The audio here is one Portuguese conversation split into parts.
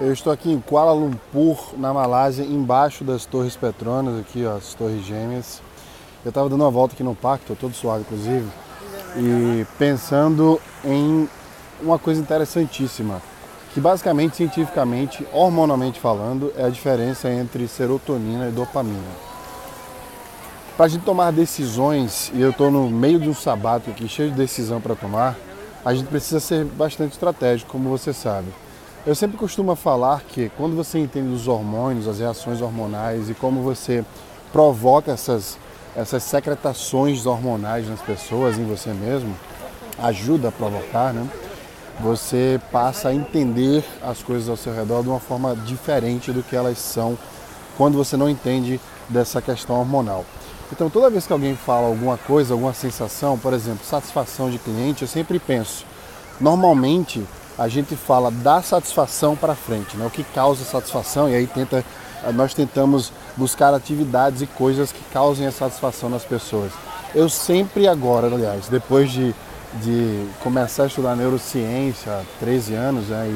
Eu estou aqui em Kuala Lumpur, na Malásia, embaixo das Torres Petronas, aqui ó, as Torres Gêmeas. Eu estava dando uma volta aqui no parque, estou todo suave inclusive, e pensando em uma coisa interessantíssima, que basicamente, cientificamente, hormonalmente falando, é a diferença entre serotonina e dopamina. Para a gente tomar decisões, e eu estou no meio de um sabato aqui, cheio de decisão para tomar, a gente precisa ser bastante estratégico, como você sabe. Eu sempre costumo falar que quando você entende os hormônios, as reações hormonais e como você provoca essas, essas secretações hormonais nas pessoas, em você mesmo, ajuda a provocar, né? Você passa a entender as coisas ao seu redor de uma forma diferente do que elas são quando você não entende dessa questão hormonal. Então, toda vez que alguém fala alguma coisa, alguma sensação, por exemplo, satisfação de cliente, eu sempre penso, normalmente a gente fala da satisfação para frente, né? o que causa satisfação, e aí tenta, nós tentamos buscar atividades e coisas que causem a satisfação nas pessoas. Eu sempre agora, aliás, depois de, de começar a estudar neurociência há 13 anos né,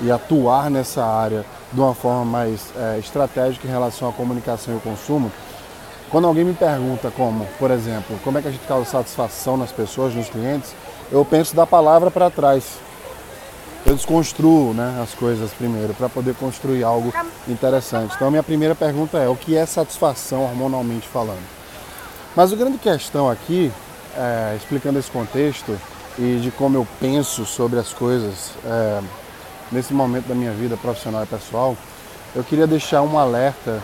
e, e atuar nessa área de uma forma mais é, estratégica em relação à comunicação e ao consumo, quando alguém me pergunta como, por exemplo, como é que a gente causa satisfação nas pessoas, nos clientes, eu penso da palavra para trás eu desconstruo né, as coisas primeiro para poder construir algo interessante. Então a minha primeira pergunta é o que é satisfação hormonalmente falando? Mas a grande questão aqui, é, explicando esse contexto e de como eu penso sobre as coisas é, nesse momento da minha vida profissional e pessoal, eu queria deixar um alerta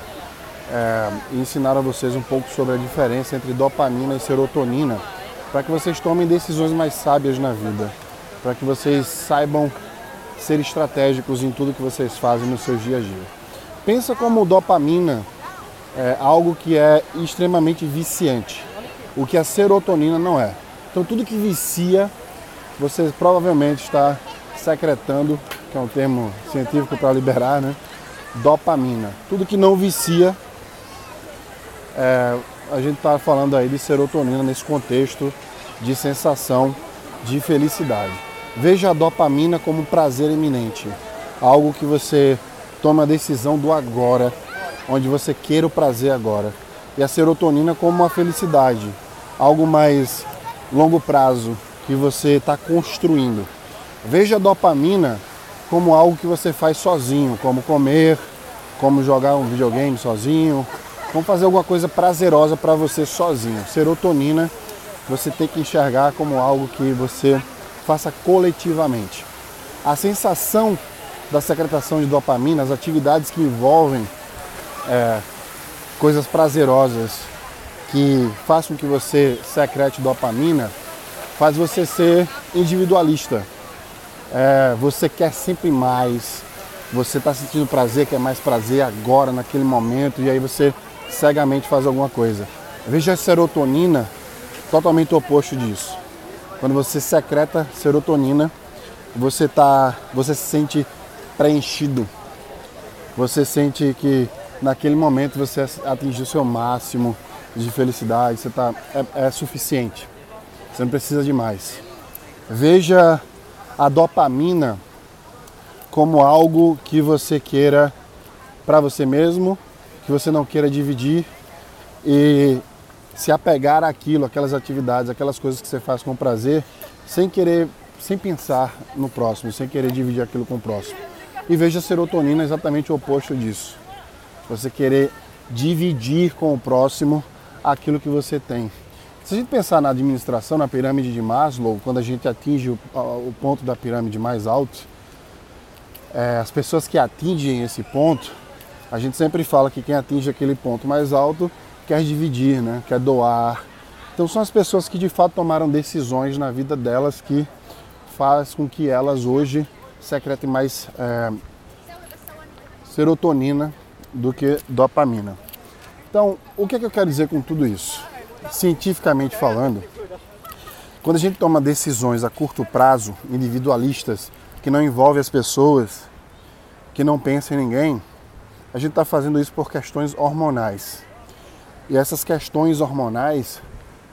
é, e ensinar a vocês um pouco sobre a diferença entre dopamina e serotonina, para que vocês tomem decisões mais sábias na vida, para que vocês saibam ser estratégicos em tudo que vocês fazem no seu dia a dia. Pensa como dopamina é algo que é extremamente viciante, o que a serotonina não é. Então tudo que vicia, você provavelmente está secretando, que é um termo científico para liberar, né? Dopamina. Tudo que não vicia, é, a gente está falando aí de serotonina nesse contexto de sensação de felicidade. Veja a dopamina como um prazer iminente, algo que você toma a decisão do agora, onde você queira o prazer agora. E a serotonina como uma felicidade, algo mais longo prazo que você está construindo. Veja a dopamina como algo que você faz sozinho, como comer, como jogar um videogame sozinho, como fazer alguma coisa prazerosa para você sozinho. Serotonina você tem que enxergar como algo que você faça coletivamente. A sensação da secretação de dopamina, as atividades que envolvem é, coisas prazerosas que façam que você secrete dopamina, faz você ser individualista. É, você quer sempre mais, você está sentindo prazer, quer mais prazer agora, naquele momento, e aí você cegamente faz alguma coisa. Veja a serotonina totalmente oposto disso. Quando você secreta serotonina, você tá, você se sente preenchido. Você sente que naquele momento você atingiu seu máximo de felicidade, você tá, é, é suficiente. Você não precisa de mais. Veja a dopamina como algo que você queira para você mesmo, que você não queira dividir e se apegar àquilo, aquelas atividades, aquelas coisas que você faz com prazer, sem querer, sem pensar no próximo, sem querer dividir aquilo com o próximo. E veja a serotonina exatamente o oposto disso. Você querer dividir com o próximo aquilo que você tem. Se a gente pensar na administração, na pirâmide de Maslow, quando a gente atinge o, ponto da pirâmide mais alto, é, as pessoas que atingem esse ponto, a gente sempre fala que quem atinge aquele ponto mais alto quer dividir, né? quer doar. Então são as pessoas que de fato tomaram decisões na vida delas que faz com que elas hoje secretem mais é, serotonina do que dopamina. Então, o que, é que eu quero dizer com tudo isso? Cientificamente falando, quando a gente toma decisões a curto prazo, individualistas, que não envolvem as pessoas, que não pensam em ninguém, a gente está fazendo isso por questões hormonais. E essas questões hormonais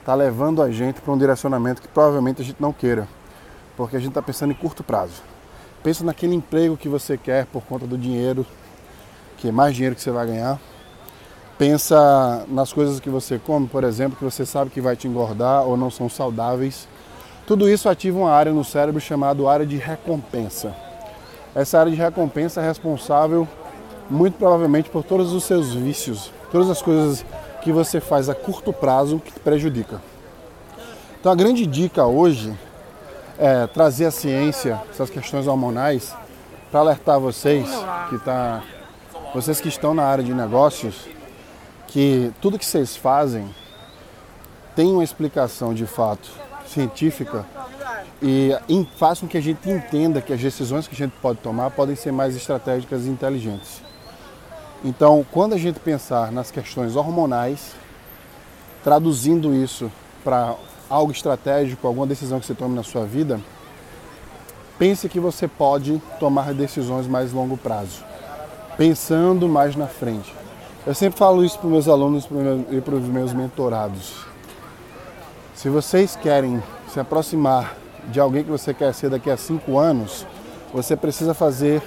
tá levando a gente para um direcionamento que provavelmente a gente não queira, porque a gente está pensando em curto prazo. Pensa naquele emprego que você quer por conta do dinheiro, que é mais dinheiro que você vai ganhar. Pensa nas coisas que você come, por exemplo, que você sabe que vai te engordar ou não são saudáveis. Tudo isso ativa uma área no cérebro chamada área de recompensa. Essa área de recompensa é responsável muito provavelmente por todos os seus vícios, todas as coisas que você faz a curto prazo que te prejudica. Então a grande dica hoje é trazer a ciência, essas questões hormonais, para alertar vocês que tá, vocês que estão na área de negócios, que tudo que vocês fazem tem uma explicação de fato científica e faz com que a gente entenda que as decisões que a gente pode tomar podem ser mais estratégicas e inteligentes. Então, quando a gente pensar nas questões hormonais, traduzindo isso para algo estratégico, alguma decisão que você tome na sua vida, pense que você pode tomar decisões mais longo prazo, pensando mais na frente. Eu sempre falo isso para meus alunos e para os meus mentorados. Se vocês querem se aproximar de alguém que você quer ser daqui a cinco anos, você precisa fazer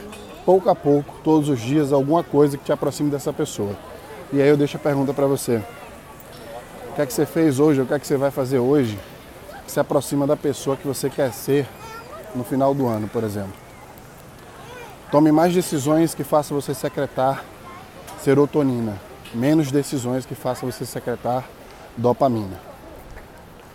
pouco a pouco, todos os dias, alguma coisa que te aproxime dessa pessoa. E aí eu deixo a pergunta para você. O que é que você fez hoje, o que é que você vai fazer hoje que se aproxima da pessoa que você quer ser no final do ano, por exemplo? Tome mais decisões que façam você secretar serotonina, menos decisões que façam você secretar dopamina.